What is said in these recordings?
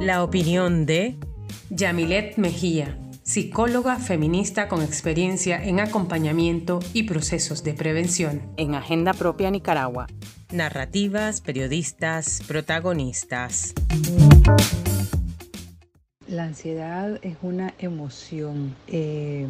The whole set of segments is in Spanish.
La opinión de Yamilet Mejía, psicóloga feminista con experiencia en acompañamiento y procesos de prevención. En Agenda Propia Nicaragua. Narrativas, periodistas, protagonistas. La ansiedad es una emoción eh,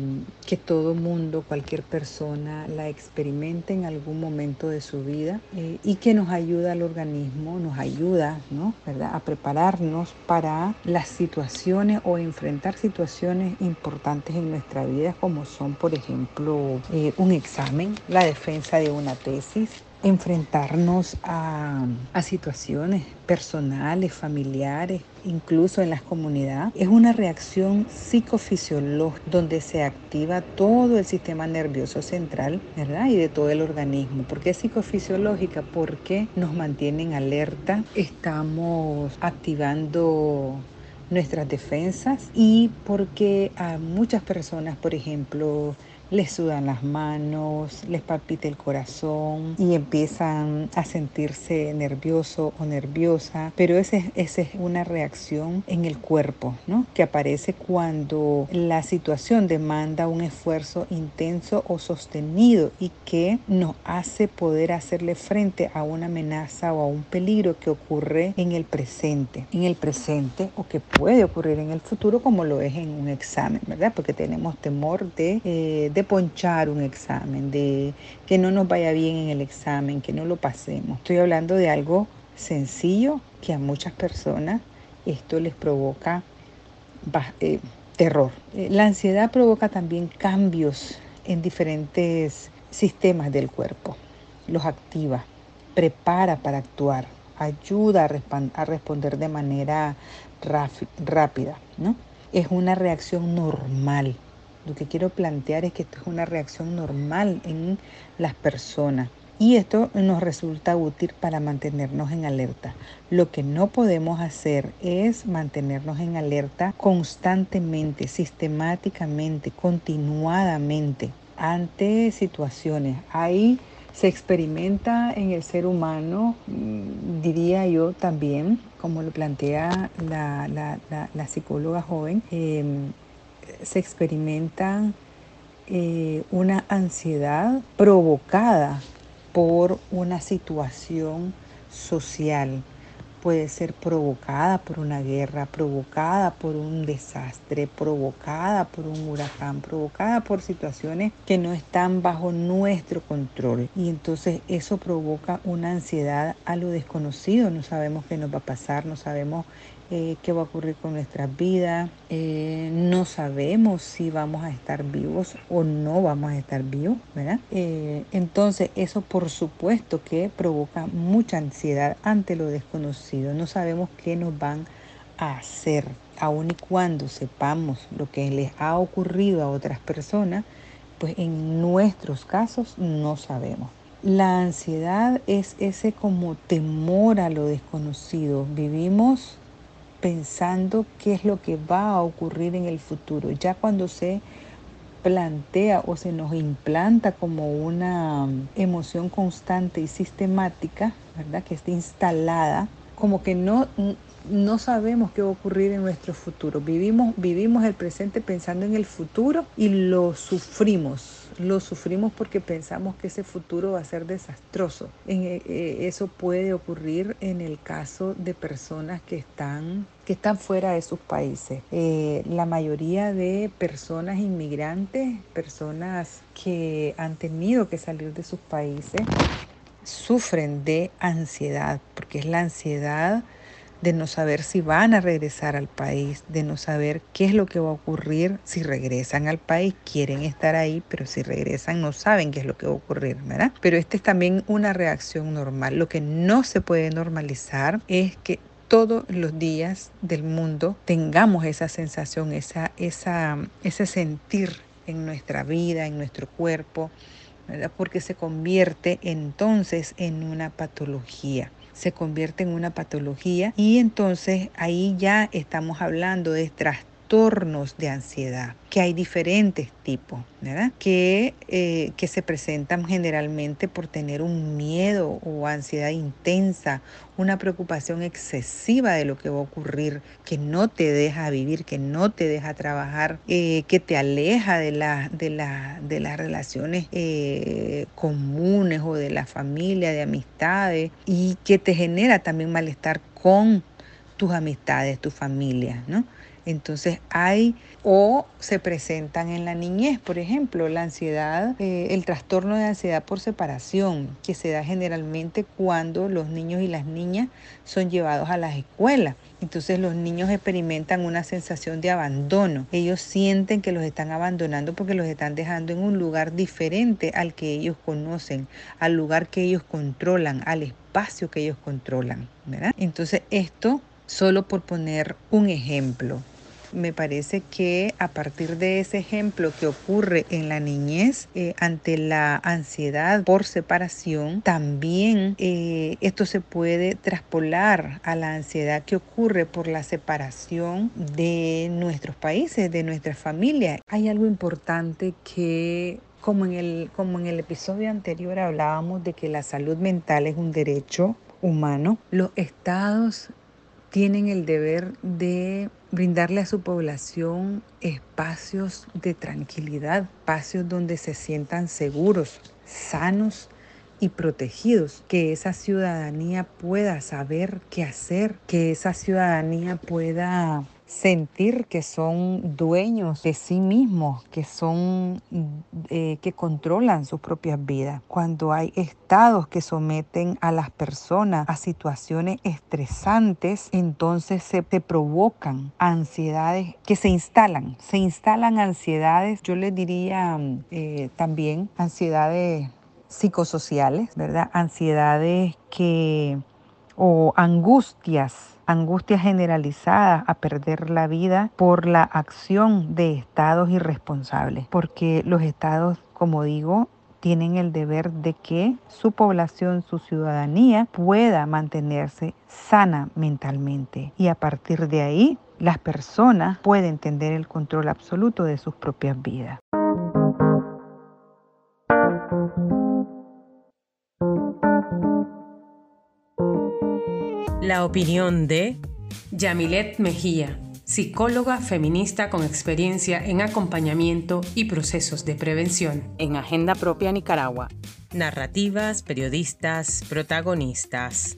que todo mundo, cualquier persona la experimenta en algún momento de su vida eh, y que nos ayuda al organismo, nos ayuda ¿no? ¿verdad? a prepararnos para las situaciones o enfrentar situaciones importantes en nuestra vida como son, por ejemplo, eh, un examen, la defensa de una tesis, enfrentarnos a, a, situaciones personales, familiares, incluso en las comunidades. Es una reacción psicofisiológica donde se activa todo el sistema nervioso central, ¿verdad? Y de todo el organismo. ¿Por qué psicofisiológica? Porque nos mantiene en alerta, estamos activando nuestras defensas y porque a muchas personas, por ejemplo, les sudan las manos, les palpita el corazón y empiezan a sentirse nervioso o nerviosa, pero esa es, es una reacción en el cuerpo, ¿no? Que aparece cuando la situación demanda un esfuerzo intenso o sostenido y que nos hace poder hacerle frente a una amenaza o a un peligro que ocurre en el presente, en el presente o que puede ocurrir en el futuro como lo es en un examen, ¿verdad? Porque tenemos temor de eh, de ponchar un examen, de que no nos vaya bien en el examen, que no lo pasemos. Estoy hablando de algo sencillo que a muchas personas esto les provoca eh, terror. Eh, la ansiedad provoca también cambios en diferentes sistemas del cuerpo. Los activa, prepara para actuar, ayuda a, a responder de manera rápida. ¿no? Es una reacción normal lo que quiero plantear es que esto es una reacción normal en las personas y esto nos resulta útil para mantenernos en alerta. Lo que no podemos hacer es mantenernos en alerta constantemente, sistemáticamente, continuadamente ante situaciones. Ahí se experimenta en el ser humano, mm, diría yo también, como lo plantea la, psicóloga joven, em, se experimenta eh, una ansiedad provocada por una situación social. Puede ser provocada por una guerra, provocada por un desastre, provocada por un huracán, provocada por situaciones que no están bajo nuestro control. Y entonces eso provoca una ansiedad a lo desconocido. No sabemos qué nos va a pasar, no sabemos eh, qué va a ocurrir con nuestras vidas. Eh, no sabemos si vamos a estar vivos o no vamos a estar vivos, ¿verdad? Eh, entonces eso por supuesto que provoca mucha ansiedad ante lo desconocido. No sabemos qué nos van a hacer, aun y cuando sepamos lo que les ha ocurrido a otras personas, pues en nuestros casos no sabemos. La ansiedad es ese como temor a lo desconocido. Vivimos pensando qué es lo que va a ocurrir en el futuro. Ya cuando se plantea o se nos implanta como una emoción constante y sistemática, ¿verdad? Que esté instalada, como que no, no sabemos qué va a ocurrir en nuestro futuro. Vivimos, vivimos el presente pensando en el futuro y lo sufrimos. Lo sufrimos porque pensamos que ese futuro va a ser desastroso. Eh, eh, eso puede ocurrir en el caso de personas que están que están fuera de sus países. Eh, la mayoría de personas inmigrantes, personas que han tenido que salir de sus países, sufren de ansiedad, porque es la ansiedad de no saber si van a regresar al país, de no saber qué es lo que va a ocurrir si regresan al país, quieren estar ahí, pero si regresan no saben qué es lo que va a ocurrir, ¿verdad? Pero esta es también una reacción normal. Lo que no se puede normalizar es que todos los días del mundo tengamos esa sensación, esa, esa, ese sentir en nuestra vida, en nuestro cuerpo, porque se convierte entonces en una patología se convierte en una patología y entonces ahí ya estamos hablando de trastornos de ansiedad, que hay diferentes tipos, ¿verdad? Que, eh, que se presentan generalmente por tener un miedo o ansiedad intensa, una preocupación excesiva de lo que va a ocurrir, que no te deja vivir, que no te deja trabajar, eh, que te aleja de, de, de las relaciones eh, comunes o de la familia, de amistades, y que te genera también malestar con tus amistades, tu familia, ¿no? Entonces hay o se presentan en la niñez, por ejemplo, la ansiedad, eh, el trastorno de ansiedad por separación, que se da generalmente cuando los niños y las niñas son llevados a las escuelas. Entonces los niños experimentan una sensación de abandono. Ellos sienten que los están abandonando porque los están dejando en un lugar diferente al que ellos conocen, al lugar que ellos controlan, al espacio que ellos controlan. ¿verdad? Entonces esto, solo por poner un ejemplo, me parece que a partir de ese ejemplo que ocurre en la niñez eh, ante la ansiedad por separación, también eh, esto se puede traspolar a la ansiedad que ocurre por la separación de nuestros países, de nuestras familias. Hay algo importante que como en, el, como en el episodio anterior hablábamos de que la salud mental es un derecho humano, los estados tienen el deber de brindarle a su población espacios de tranquilidad, espacios donde se sientan seguros, sanos y protegidos, que esa ciudadanía pueda saber qué hacer, que esa ciudadanía pueda sentir que son dueños de sí mismos, que son eh, que controlan sus propias vidas. Cuando hay estados que someten a las personas a situaciones estresantes, entonces se provocan ansiedades que se instalan, se instalan ansiedades, yo les diría eh, también ansiedades psicosociales, ¿verdad? Ansiedades que o angustias angustia generalizada a perder la vida por la acción de estados irresponsables, porque los estados, como digo, tienen el deber de que su población, su ciudadanía pueda mantenerse sana mentalmente y a partir de ahí las personas pueden tener el control absoluto de sus propias vidas. La opinión de Yamilet Mejía, psicóloga feminista con experiencia en acompañamiento y procesos de prevención. En Agenda Propia Nicaragua. Narrativas, periodistas, protagonistas.